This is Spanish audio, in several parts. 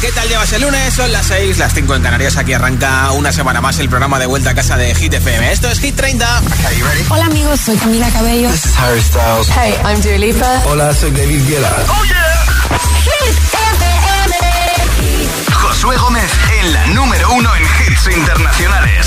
¿qué tal llevas el lunes? Son las 6, las 5 en Canarias. Aquí arranca una semana más el programa de vuelta a casa de Hit FM. Esto es Hit 30. Hola amigos, soy Camila Cabello. This is Harry Styles. Hey, I'm Dua Lipa. Hola, soy David Guetta. Oh yeah. Hit FM. Josué Gómez en la número uno en hits internacionales.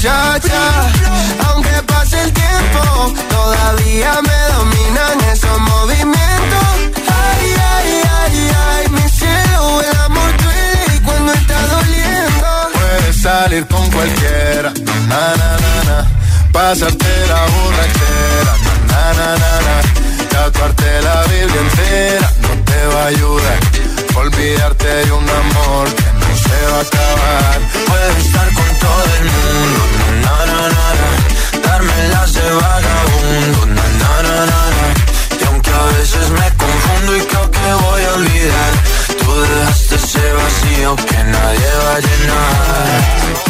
muchacha. Aunque pase el tiempo, todavía me dominan esos movimientos. Ay, ay, ay, ay, mi cielo, el amor duele y cuando está doliendo. Puedes salir con cualquiera, na, na, na, na. Pasarte la borrachera, na, na, na, na. Tatuarte la Biblia entera no te va a ayudar. Olvidarte de un amor se va a acabar. Puedes estar con todo el mundo, na, na, na, na. Darme las de vagabundo, na, na, na, na, na. Y aunque a veces me confundo y creo que voy a olvidar, tú dejaste ese vacío que nadie va a llenar.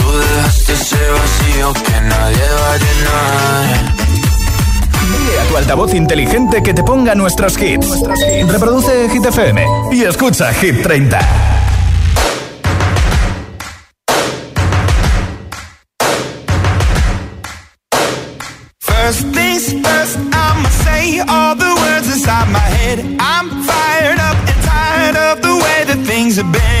tú dejaste ese vacío que nadie va a llenar. Dile a tu altavoz inteligente que te ponga nuestros hits. Reproduce Hit FM y escucha Hit 30. First things first, I'ma say all the words inside my head. I'm fired up and tired of the way that things have been.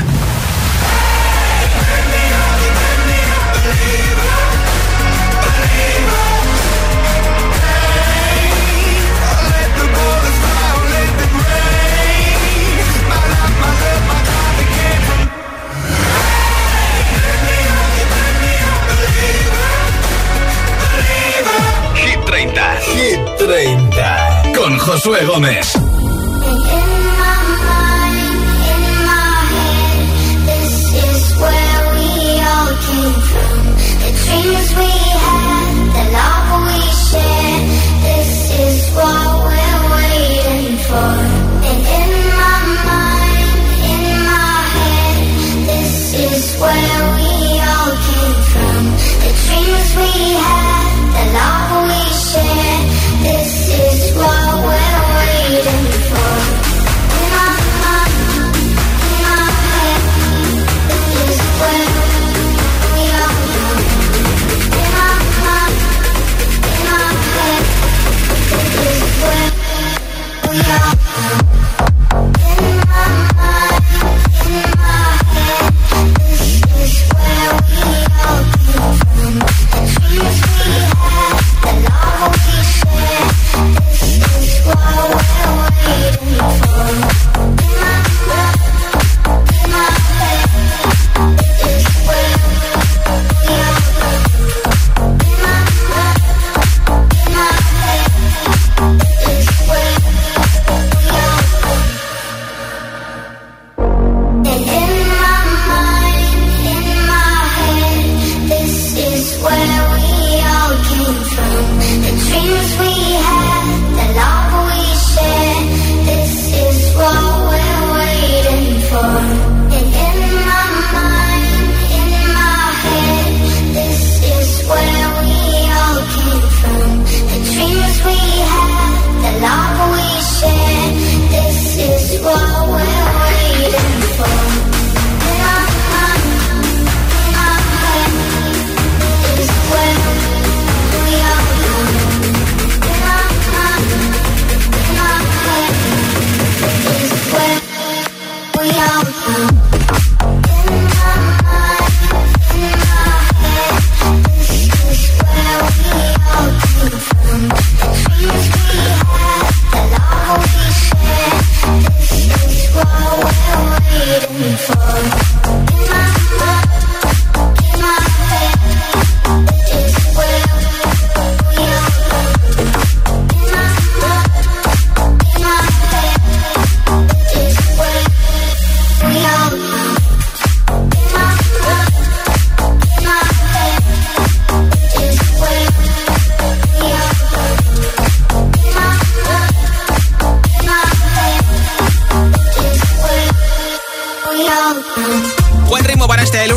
Hit 30 con Josué Gómez.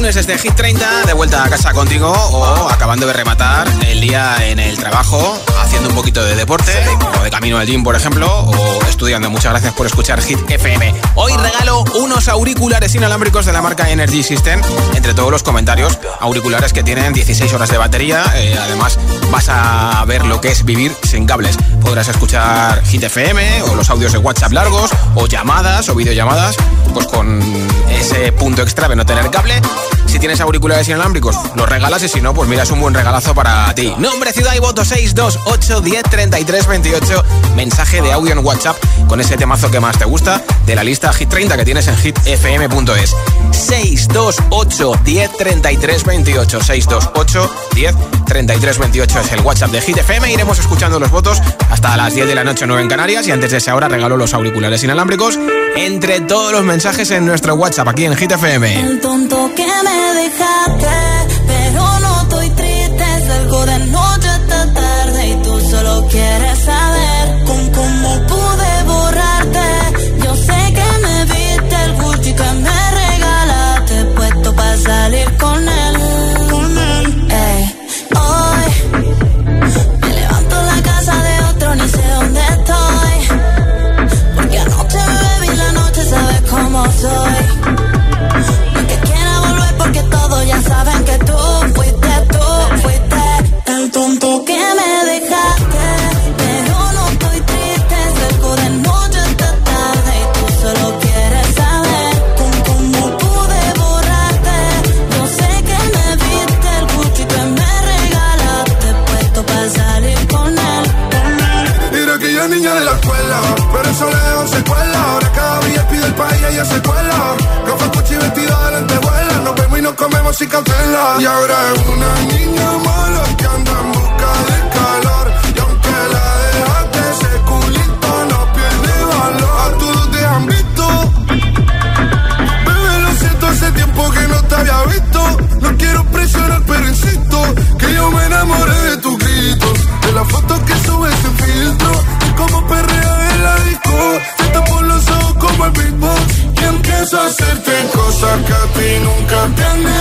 Lunes desde Hit 30, de vuelta a casa contigo o acabando de rematar el día en el trabajo, haciendo un poquito de deporte, o de camino al gym, por ejemplo, o estudiando. Muchas gracias por escuchar Hit FM. Hoy regalo unos auriculares inalámbricos de la marca Energy System, entre todos los comentarios, auriculares que tienen 16 horas de batería, eh, además vas a ver lo que es vivir sin cables. Podrás escuchar Hit FM o los audios de WhatsApp largos, o llamadas o videollamadas, pues con ese punto extra de no tener cable. Si tienes auriculares inalámbricos, los regalas y si no, pues mira, es un buen regalazo para ti. Nombre, ciudad y voto 628 10 33 28. Mensaje de audio en WhatsApp con ese temazo que más te gusta de la lista Hit 30 que tienes en hitfm.es. 628 10 33 28. 628 10 33 28 es el WhatsApp de Hit FM. Iremos escuchando los votos hasta las 10 de la noche 9 en Canarias y antes de esa hora regalo los auriculares inalámbricos entre todos los mensajes en nuestro WhatsApp aquí en Hit FM. El tonto que me dejaste, pero no estoy triste, salgo de noche quieres saber con cómo pude borrarte. Yo sé que me viste el Gucci que me regalaste, puesto para salir con él. Y ahora es una niña mala que anda en busca de calor. Y aunque la dejaste, ese culito no pierde valor. A todos te han visto. Bebé, lo siento, hace tiempo que no te había visto. No quiero presionar, pero insisto que yo me enamoré de tus gritos. De las fotos que subes sin filtro. Y como perrea en la disco. Te tapo los ojos como el beatbox. Y empiezo a hacerte cosas que a ti nunca te han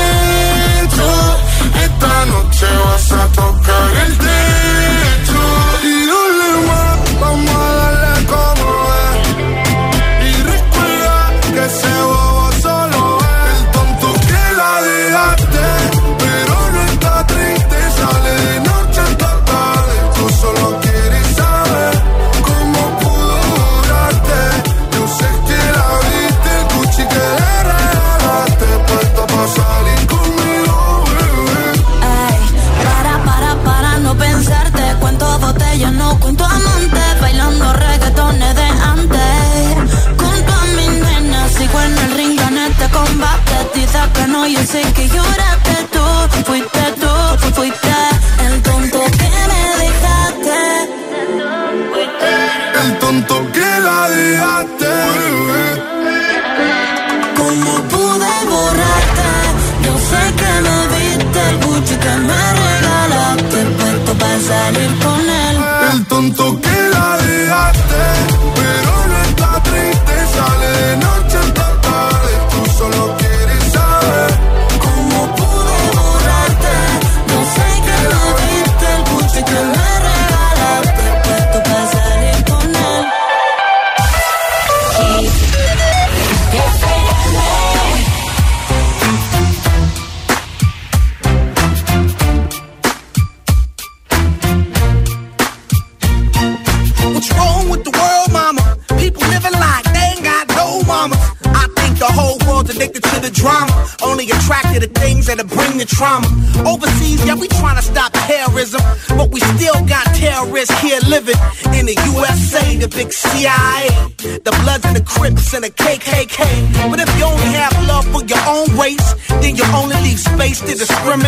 El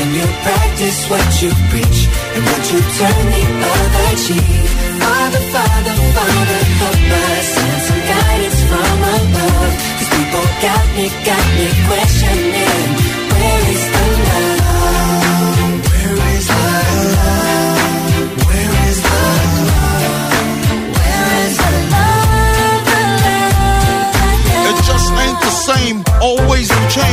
When you practice what you preach and what you turn the other cheek. Father, Father, Father, help us send some guidance from above. Cause people got me, got me questioning.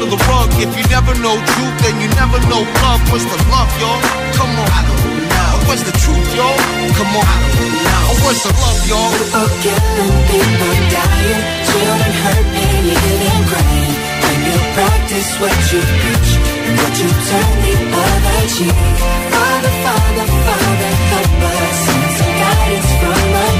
under the rug. If you never know truth, then you never know love. What's the love, y'all? Come on. I don't know. What's the truth, y'all? Come on. I don't know. What's the love, y'all? People killing, people dying, children hurt, baby, and crying. When you practice what you preach, and what you turn the other cheek. Father, Father, Father, help us. Some guidance from above.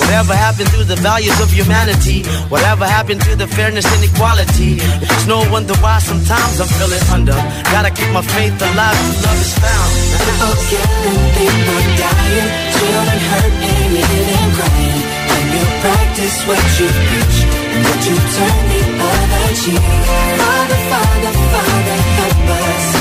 Whatever happened to the values of humanity? Whatever happened to the fairness and equality? It's no wonder why sometimes I'm feeling under. Gotta keep my faith alive love is found. People killing, people dying, children hurt, hated and crying. When you practice what you preach, and what you turn the other cheek. Father, Father, Father, help us.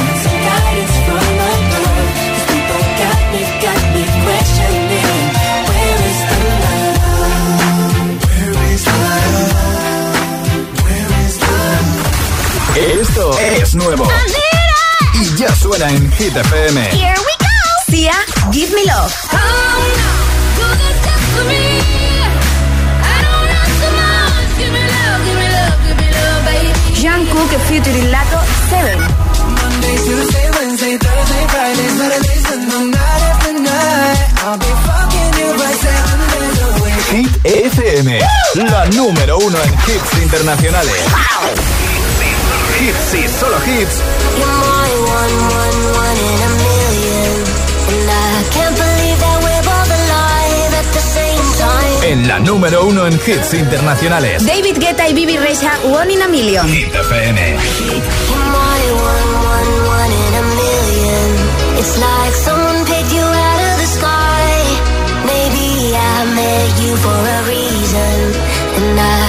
Suena en Hit FM. Here we go. Sia, Give Me Love. Jean Cook featuring Lato 7. Monday, Tuesday, Wednesday, Thursday, Friday, Saturday, Sunday, night after night. I'll be fucking you right seven. Hit FM, la número uno en hits internacionales. Hits y solo hits. You're my one, one, one in a million. And I can't believe that we're both alive at the same time. En la número uno en hits internacionales. David Guetta y Bibi Rexa, One in a Million. Hit FM. It's like someone picked you out of the sky. Maybe I met you for a reason. And I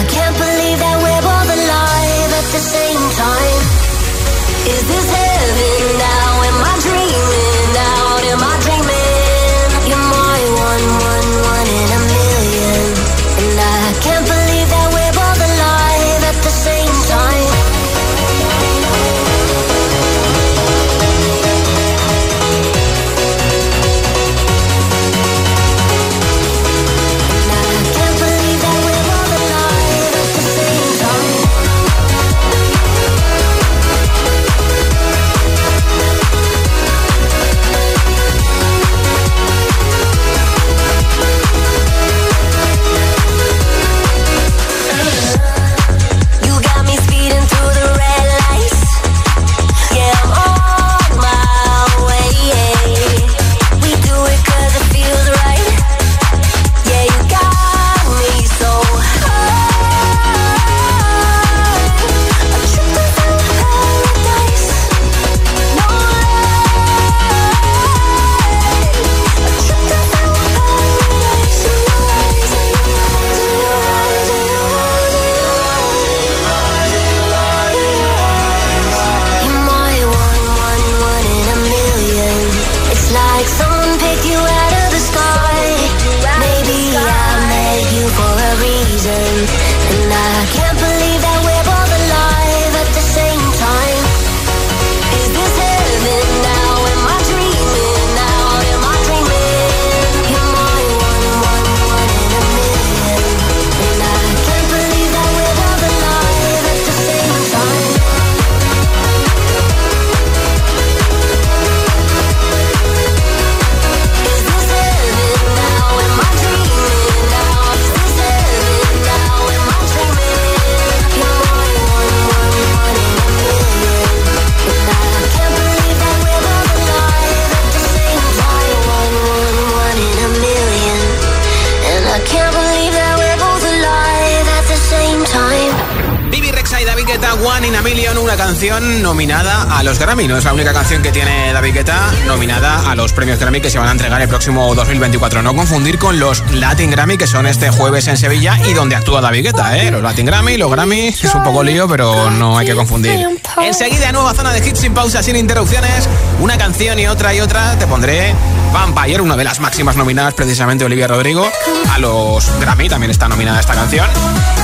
próximo 2024. No confundir con los Latin Grammy que son este jueves en Sevilla y donde actúa David Guetta. ¿eh? Los Latin Grammy, los Grammy, es un poco lío, pero no hay que confundir. Enseguida, nueva zona de hits sin pausa, sin interrupciones. Una canción y otra y otra. Te pondré Vampire, una de las máximas nominadas precisamente Olivia Rodrigo. A los Grammy también está nominada esta canción.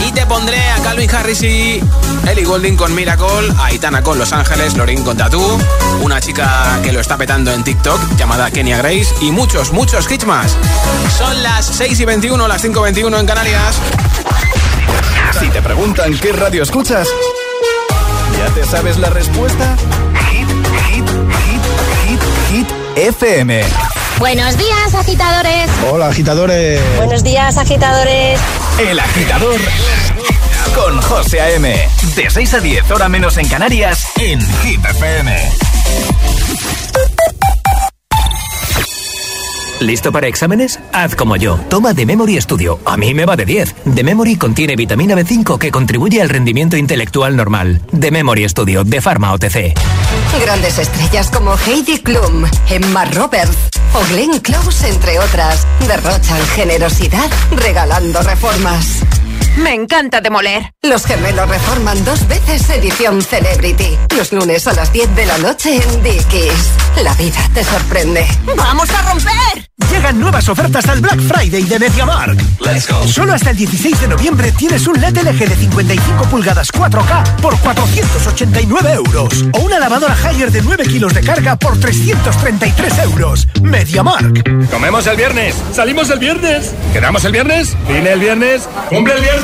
Y te pondré a Calvin Harris y Ellie Golding con Miracle, a Itana con Los Ángeles, Lorin con Tattoo, una chica que lo está petando en TikTok llamada Kenya Grace y muchos, muchos hits más. Son las 6 y 21, las 5 y 21 en Canarias. Si te preguntan qué radio escuchas, ¿ya te sabes la respuesta? Hit, hit, hit, hit, hit, FM. Buenos días, agitadores. Hola, agitadores. Buenos días, agitadores. El agitador con José A.M. De 6 a 10, hora menos en Canarias, en Hit FM. ¿Listo para exámenes? Haz como yo. Toma The Memory Studio. A mí me va de 10. The Memory contiene vitamina B5 que contribuye al rendimiento intelectual normal. The Memory Studio de Pharma OTC. Grandes estrellas como Heidi Klum, Emma Roberts o Glenn Close, entre otras, derrochan generosidad regalando reformas. Me encanta demoler. Los gemelos reforman dos veces edición Celebrity. Los lunes a las 10 de la noche en Dickies. La vida te sorprende. ¡Vamos a romper! Llegan nuevas ofertas al Black Friday de MediaMark. Let's go. Solo hasta el 16 de noviembre tienes un LED LG de 55 pulgadas 4K por 489 euros. O una lavadora Haier de 9 kilos de carga por 333 euros. MediaMark. Comemos el viernes, salimos el viernes, quedamos el viernes, vine el viernes, cumple el viernes.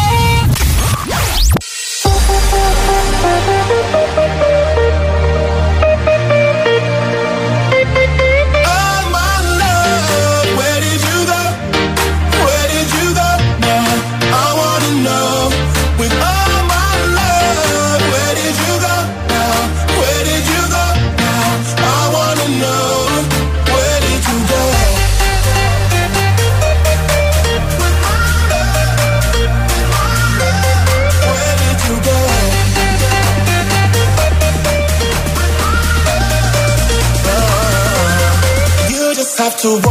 to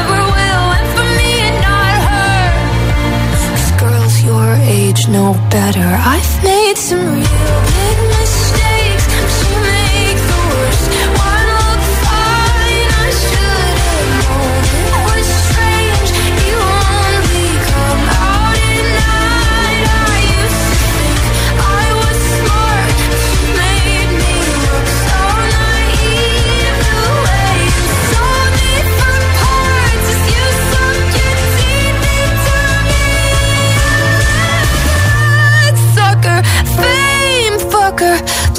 age know better. I've made some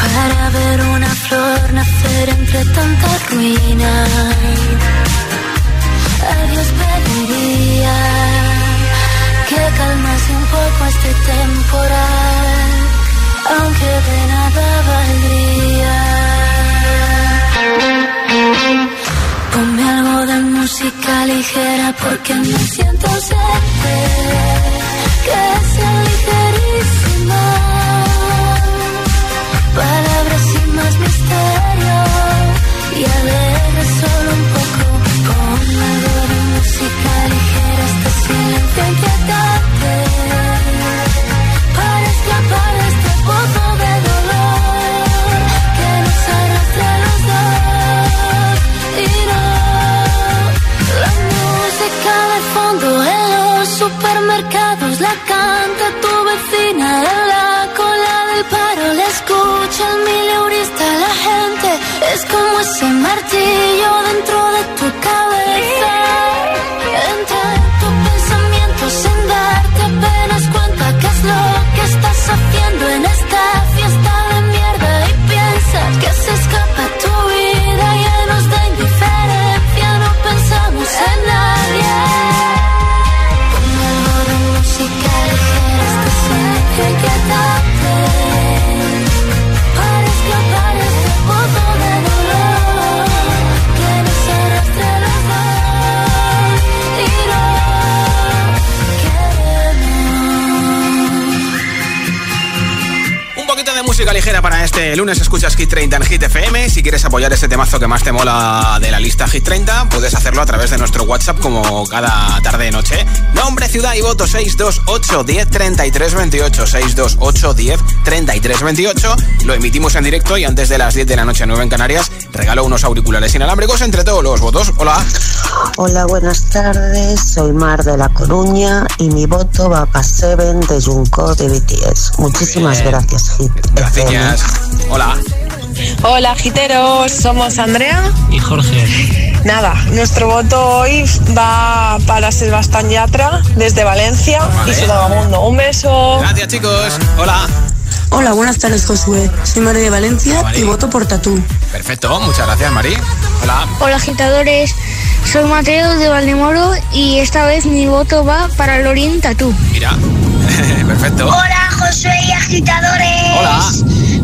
Para ver una flor nacer entre tanta ruina. A Dios pediría que calmase un poco este temporal, aunque de nada valdría. Ponme algo de música porque me siento serte, que sea ligerísima. Palabras sin más misterio y alegre solo un poco. Con algo de música ligera este silencio inquietante. Canta tu vecina en la cola del paro. La escucha el mileurista, la gente es como ese martillo de para este lunes. Escuchas Hit 30 en Hit FM. Si quieres apoyar ese temazo que más te mola de la lista Hit 30, puedes hacerlo a través de nuestro WhatsApp como cada tarde noche. Nombre, ciudad y voto 628 10 33 28. 628 10 33 28. Lo emitimos en directo y antes de las 10 de la noche, 9 en Canarias, regalo unos auriculares inalámbricos entre todos los votos. Hola. Hola, buenas tardes. Soy Mar de La Coruña y mi voto va para Seven de Junko de BTS. Muchísimas gracias, Hit. Gracias. Hola. Hola, giteros. Somos Andrea y Jorge. Nada, nuestro voto hoy va para Sebastián Yatra desde Valencia y su vagabundo. Un beso. Gracias, chicos. Hola. Hola, buenas tardes, Josué. Soy María de Valencia y voto por Tatú. Perfecto, muchas gracias, Mari. Hola. Hola agitadores, soy Mateo de Valdemoro y esta vez mi voto va para Lorin Tatú. Mira, perfecto. Hola, Josué y agitadores. Hola.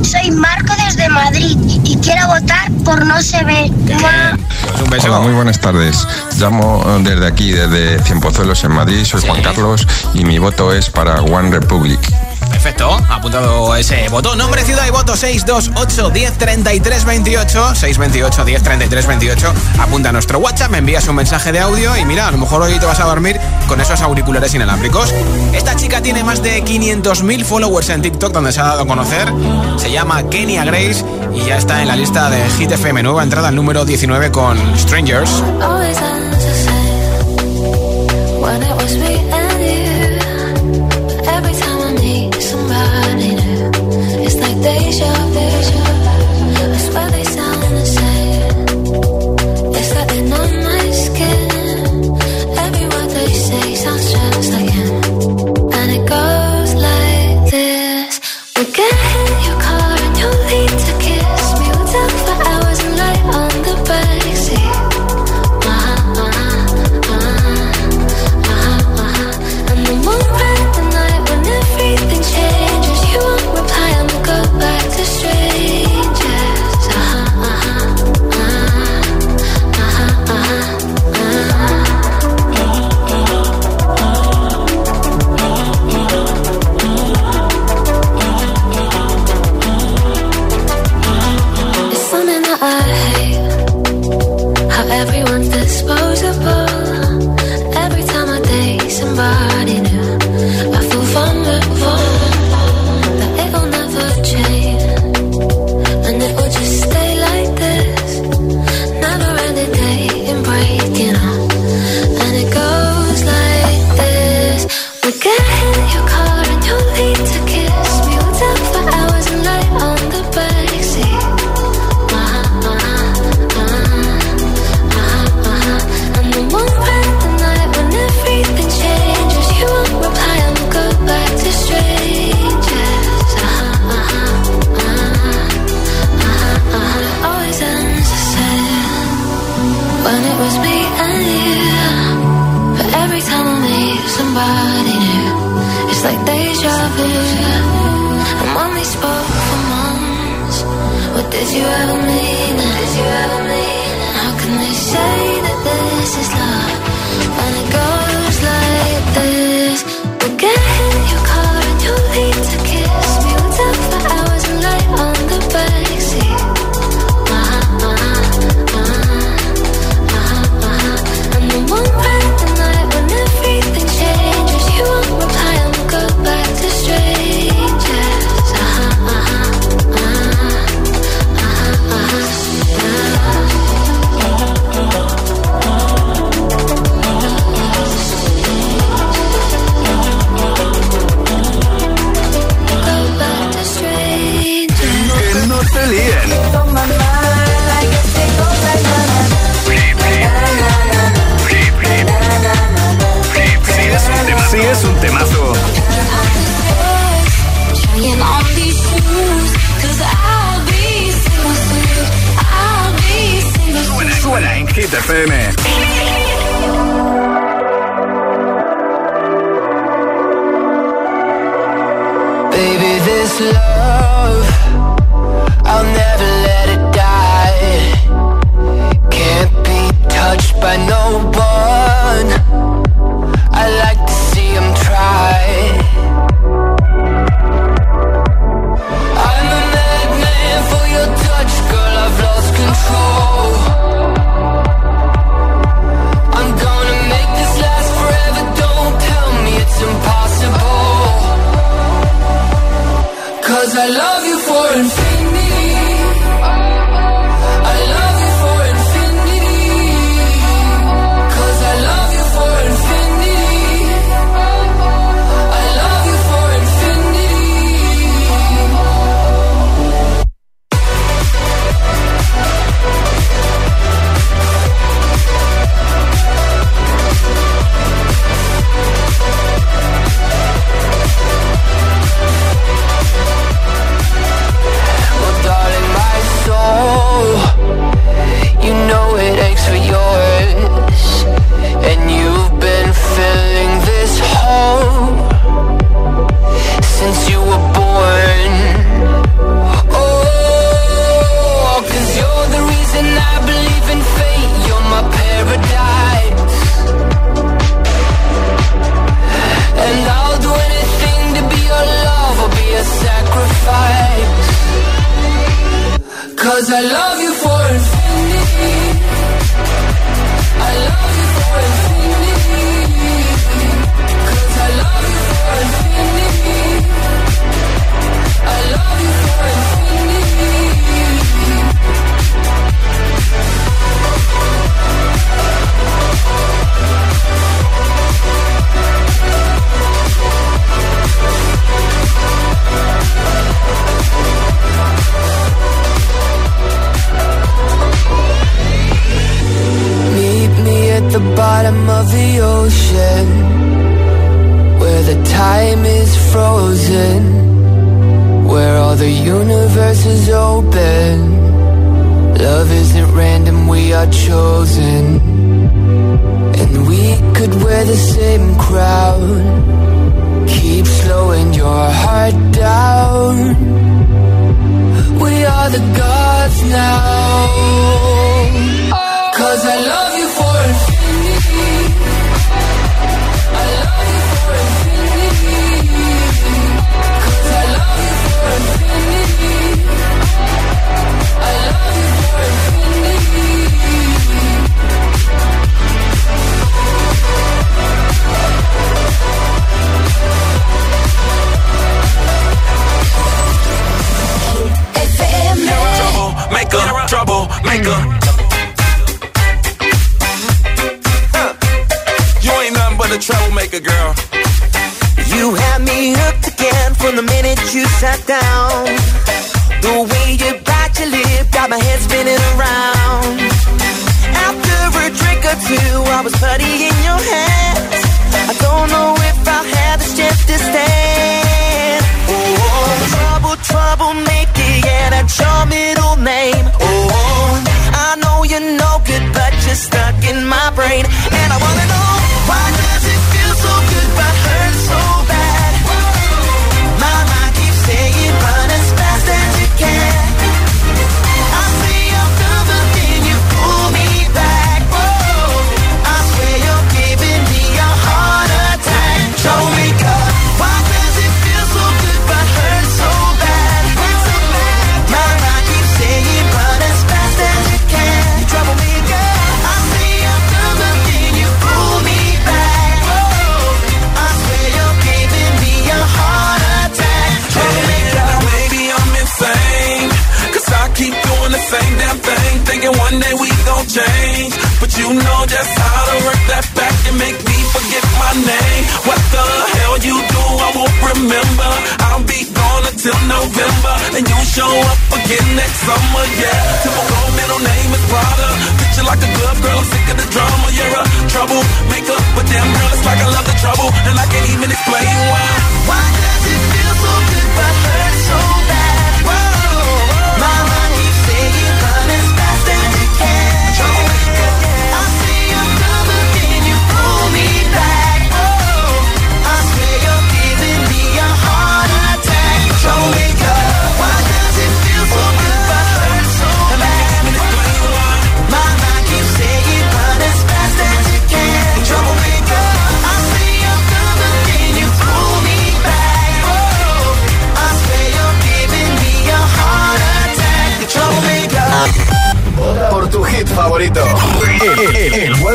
Soy Marco desde Madrid y quiero votar por No se ve. Pues un beso. Hola, muy buenas tardes. Llamo eh, desde aquí, desde Cienpozuelos en Madrid. Soy Juan Carlos y mi voto es para One Republic. Perfecto, apuntado ese voto. Nombre, ciudad y voto 628 10 33 28. 628 10 33 28. Apunta a nuestro WhatsApp, me envías un mensaje de audio y mira, a lo mejor hoy te vas a dormir con esos auriculares inalámbricos. Esta chica tiene más de 500.000 followers en TikTok, donde se ha dado a conocer. Se llama Kenya Grace y ya está en la lista de Hit FM. Nueva entrada número 19 con Strangers. Like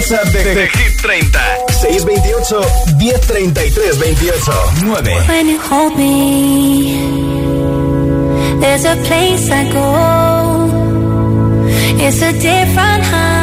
WhatsApp de, de, de Hit 30. 628 1033 28 9. When you hold me, there's a place I go. It's a different high.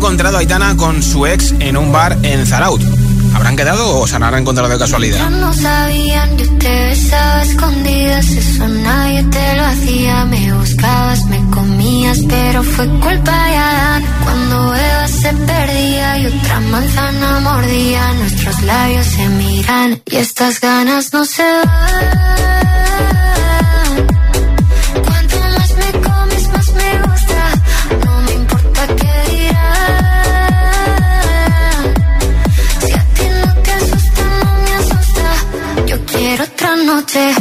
Encontrado a Aitana con su ex en un bar en Zaraut. ¿Habrán quedado o se han encontrado de casualidad? Ya no sabían, yo te besaba escondidas, eso nadie te lo hacía. Me buscabas, me comías, pero fue culpa de Adán. Cuando Eva se perdía y otra manzana mordía, nuestros labios se miran y estas ganas no se van. Noche.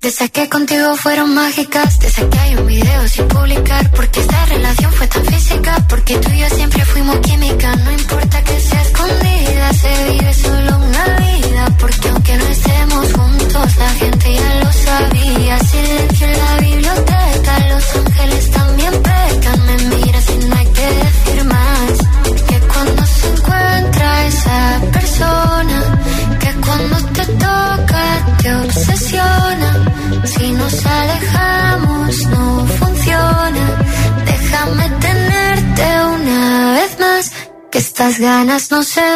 Desde que contigo fueron mágicas, desde que hay un video sin publicar, porque esta No sé.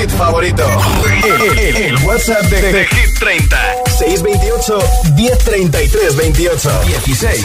hit favorito. El, el, el, WhatsApp de, de, Hit 30. 628 1033 28 16.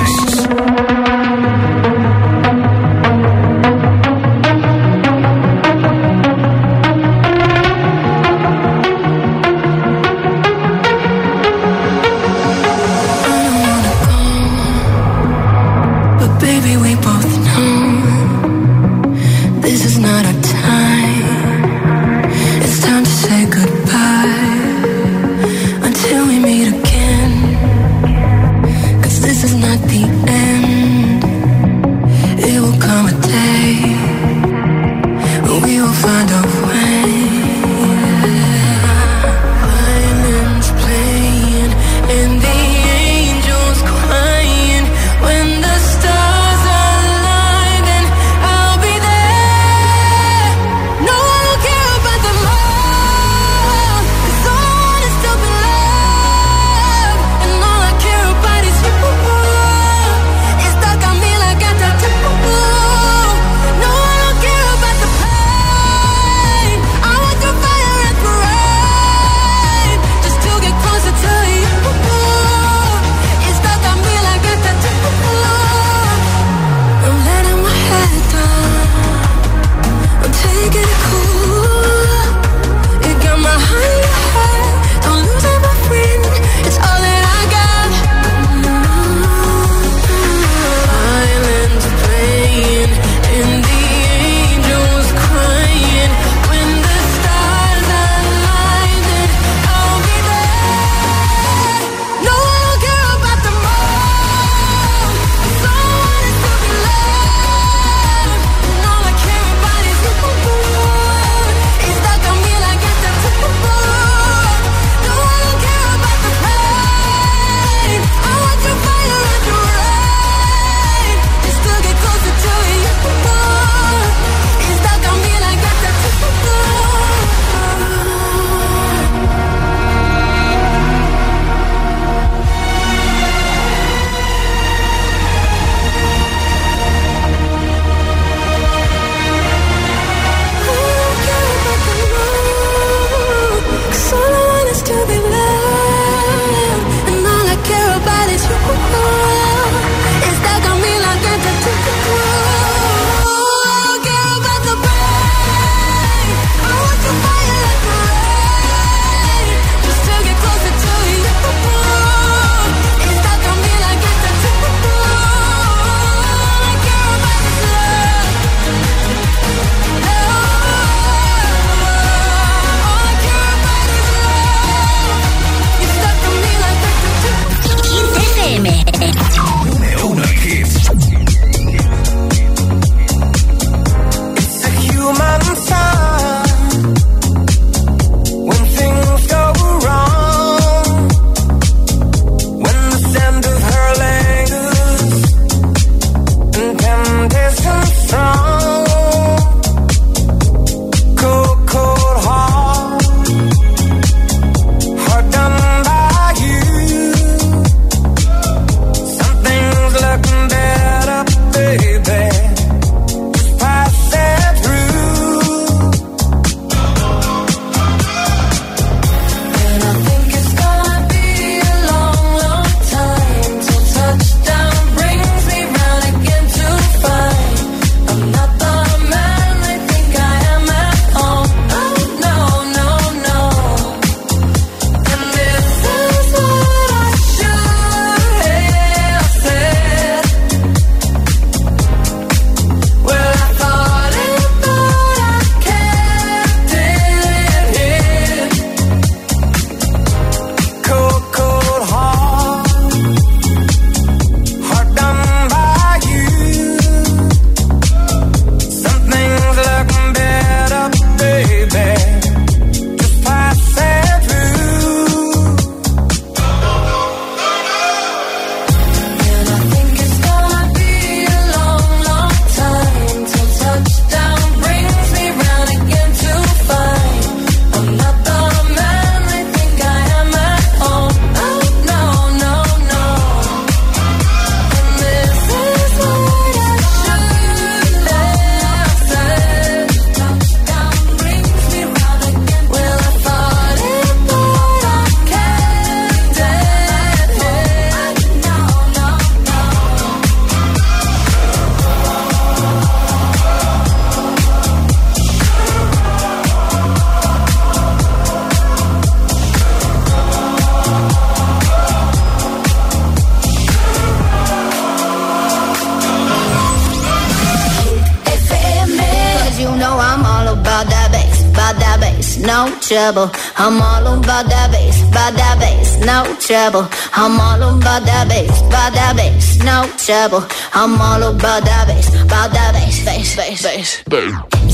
No. I'm all about that bass, about that bass, no trouble. I'm all about that bass, about that bass, no trouble. I'm all about that bass, about that bass, bass, bass, bass.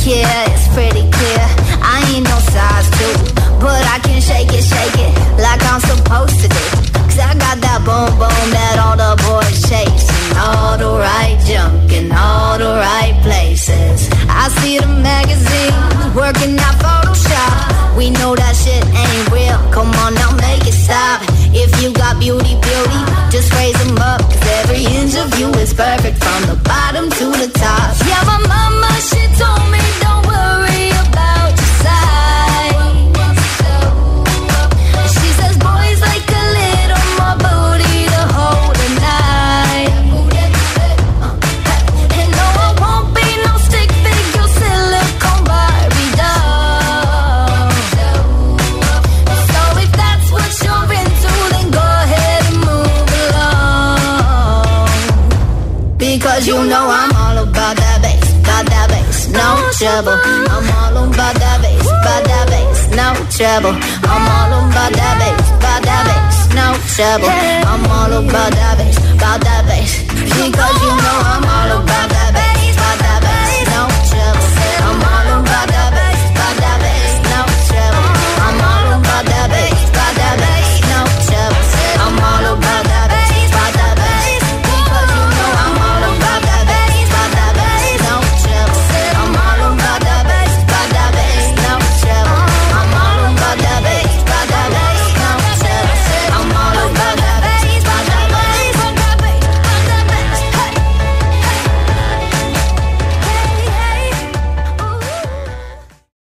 Yeah, it's pretty clear. I ain't no size two, but I can shake it, shake it like I'm supposed to do. Cause I got that boom boom that all the boys chase. All the right junk in all the right places. I see the magazines working out Photoshop. We know that shit ain't real. Come on now, make it stop. If you got beauty, beauty, just raise them up. Cause every inch of you is perfect from the bottom to the top. Yeah, my mama, she told me trouble. I'm all about that bass, about that bass, no trouble. I'm all about that bass, about that bass, no trouble. I'm all about that bass, about that bass. Because you know I'm all about that